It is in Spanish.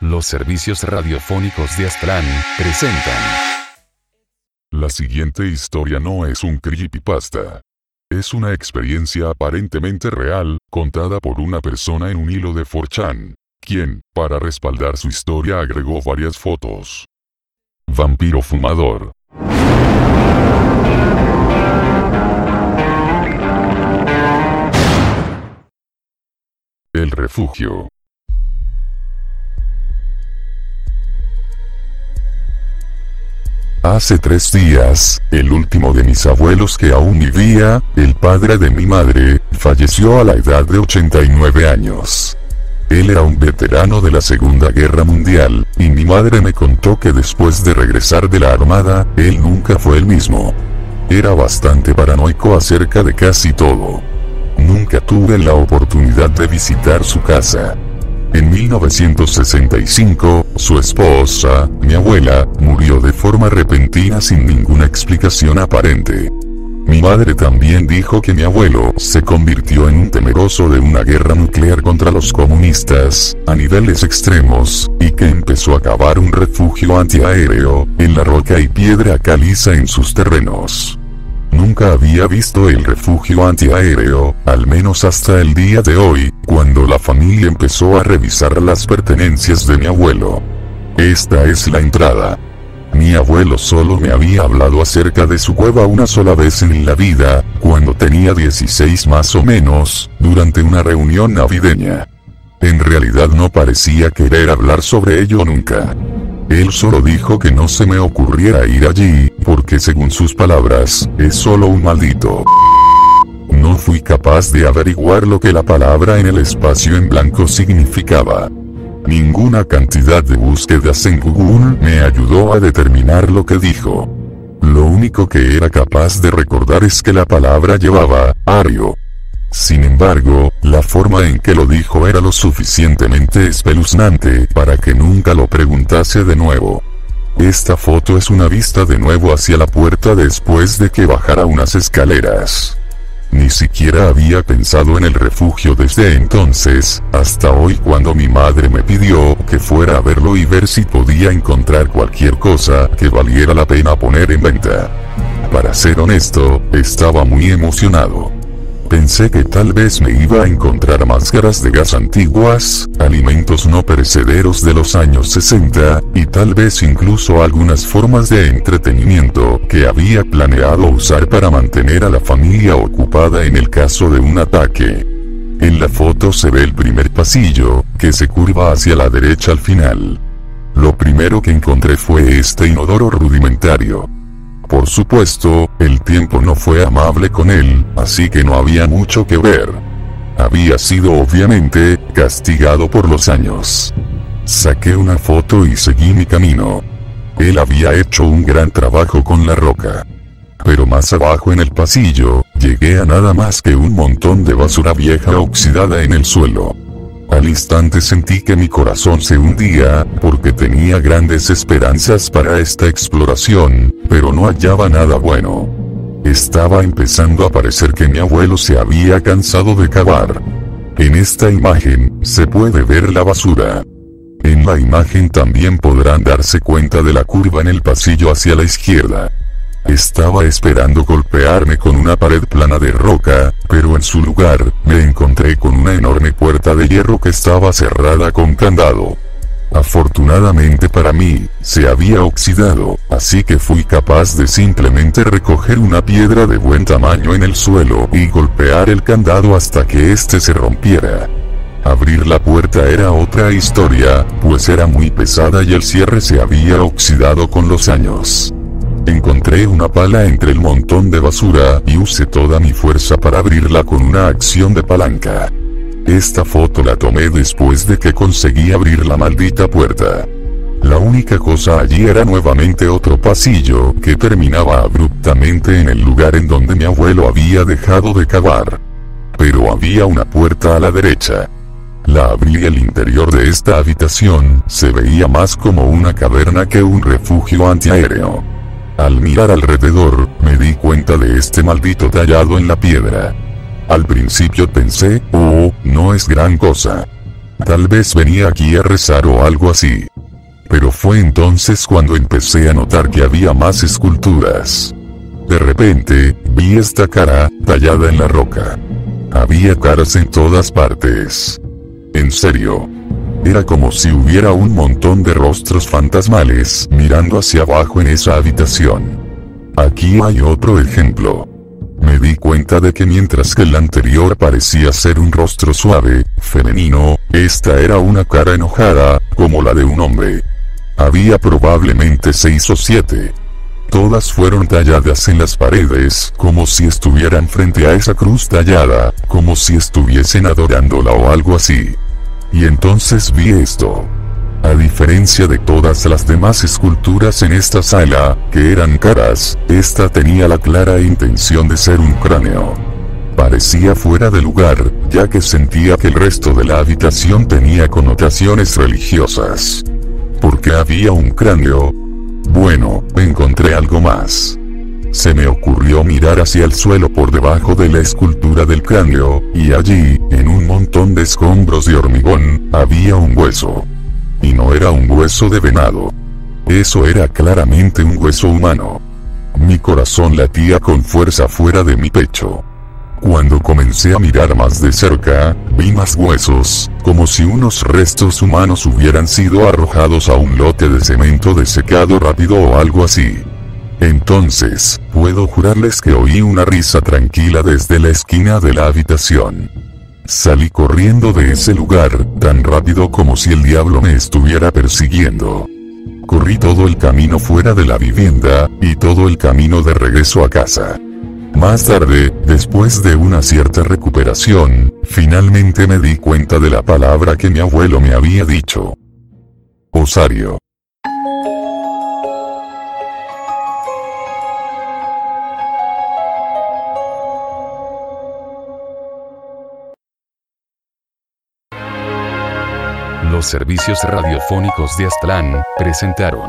Los servicios radiofónicos de Aztlán presentan. La siguiente historia no es un creepypasta. Es una experiencia aparentemente real, contada por una persona en un hilo de 4chan, quien, para respaldar su historia, agregó varias fotos. Vampiro fumador. El refugio. Hace tres días, el último de mis abuelos que aún vivía, el padre de mi madre, falleció a la edad de 89 años. Él era un veterano de la Segunda Guerra Mundial, y mi madre me contó que después de regresar de la Armada, él nunca fue el mismo. Era bastante paranoico acerca de casi todo. Nunca tuve la oportunidad de visitar su casa. En 1965, su esposa, mi abuela, murió de forma repentina sin ninguna explicación aparente. Mi madre también dijo que mi abuelo se convirtió en un temeroso de una guerra nuclear contra los comunistas, a niveles extremos, y que empezó a cavar un refugio antiaéreo, en la roca y piedra caliza en sus terrenos. Nunca había visto el refugio antiaéreo, al menos hasta el día de hoy, cuando la familia empezó a revisar las pertenencias de mi abuelo. Esta es la entrada. Mi abuelo solo me había hablado acerca de su cueva una sola vez en la vida, cuando tenía 16 más o menos, durante una reunión navideña. En realidad no parecía querer hablar sobre ello nunca. Él solo dijo que no se me ocurriera ir allí, porque según sus palabras, es solo un maldito. No fui capaz de averiguar lo que la palabra en el espacio en blanco significaba. Ninguna cantidad de búsquedas en Google me ayudó a determinar lo que dijo. Lo único que era capaz de recordar es que la palabra llevaba, ario. Sin embargo, la forma en que lo dijo era lo suficientemente espeluznante para que nunca lo preguntase de nuevo. Esta foto es una vista de nuevo hacia la puerta después de que bajara unas escaleras. Ni siquiera había pensado en el refugio desde entonces, hasta hoy cuando mi madre me pidió que fuera a verlo y ver si podía encontrar cualquier cosa que valiera la pena poner en venta. Para ser honesto, estaba muy emocionado. Pensé que tal vez me iba a encontrar máscaras de gas antiguas, alimentos no perecederos de los años 60, y tal vez incluso algunas formas de entretenimiento que había planeado usar para mantener a la familia ocupada en el caso de un ataque. En la foto se ve el primer pasillo, que se curva hacia la derecha al final. Lo primero que encontré fue este inodoro rudimentario. Por supuesto, el tiempo no fue amable con él, así que no había mucho que ver. Había sido obviamente, castigado por los años. Saqué una foto y seguí mi camino. Él había hecho un gran trabajo con la roca. Pero más abajo en el pasillo, llegué a nada más que un montón de basura vieja oxidada en el suelo. Al instante sentí que mi corazón se hundía, porque tenía grandes esperanzas para esta exploración, pero no hallaba nada bueno. Estaba empezando a parecer que mi abuelo se había cansado de cavar. En esta imagen, se puede ver la basura. En la imagen también podrán darse cuenta de la curva en el pasillo hacia la izquierda. Estaba esperando golpearme con una pared plana de roca, pero en su lugar, me encontré con una enorme puerta de hierro que estaba cerrada con candado. Afortunadamente para mí, se había oxidado, así que fui capaz de simplemente recoger una piedra de buen tamaño en el suelo y golpear el candado hasta que éste se rompiera. Abrir la puerta era otra historia, pues era muy pesada y el cierre se había oxidado con los años. Encontré una pala entre el montón de basura y usé toda mi fuerza para abrirla con una acción de palanca. Esta foto la tomé después de que conseguí abrir la maldita puerta. La única cosa allí era nuevamente otro pasillo que terminaba abruptamente en el lugar en donde mi abuelo había dejado de cavar. Pero había una puerta a la derecha. La abrí y el interior de esta habitación se veía más como una caverna que un refugio antiaéreo. Al mirar alrededor, me di cuenta de este maldito tallado en la piedra. Al principio pensé, oh, no es gran cosa. Tal vez venía aquí a rezar o algo así. Pero fue entonces cuando empecé a notar que había más esculturas. De repente, vi esta cara, tallada en la roca. Había caras en todas partes. En serio. Era como si hubiera un montón de rostros fantasmales mirando hacia abajo en esa habitación. Aquí hay otro ejemplo. Me di cuenta de que mientras que el anterior parecía ser un rostro suave, femenino, esta era una cara enojada, como la de un hombre. Había probablemente seis o siete. Todas fueron talladas en las paredes, como si estuvieran frente a esa cruz tallada, como si estuviesen adorándola o algo así. Y entonces vi esto. A diferencia de todas las demás esculturas en esta sala, que eran caras, esta tenía la clara intención de ser un cráneo. Parecía fuera de lugar, ya que sentía que el resto de la habitación tenía connotaciones religiosas. Porque había un cráneo, bueno, encontré algo más. Se me ocurrió mirar hacia el suelo por debajo de la escultura del cráneo, y allí, en un montón de escombros de hormigón, había un hueso. Y no era un hueso de venado. Eso era claramente un hueso humano. Mi corazón latía con fuerza fuera de mi pecho. Cuando comencé a mirar más de cerca, vi más huesos, como si unos restos humanos hubieran sido arrojados a un lote de cemento desecado rápido o algo así. Entonces, puedo jurarles que oí una risa tranquila desde la esquina de la habitación. Salí corriendo de ese lugar, tan rápido como si el diablo me estuviera persiguiendo. Corrí todo el camino fuera de la vivienda, y todo el camino de regreso a casa. Más tarde, después de una cierta recuperación, finalmente me di cuenta de la palabra que mi abuelo me había dicho. Osario. Los servicios radiofónicos de Aztlán presentaron.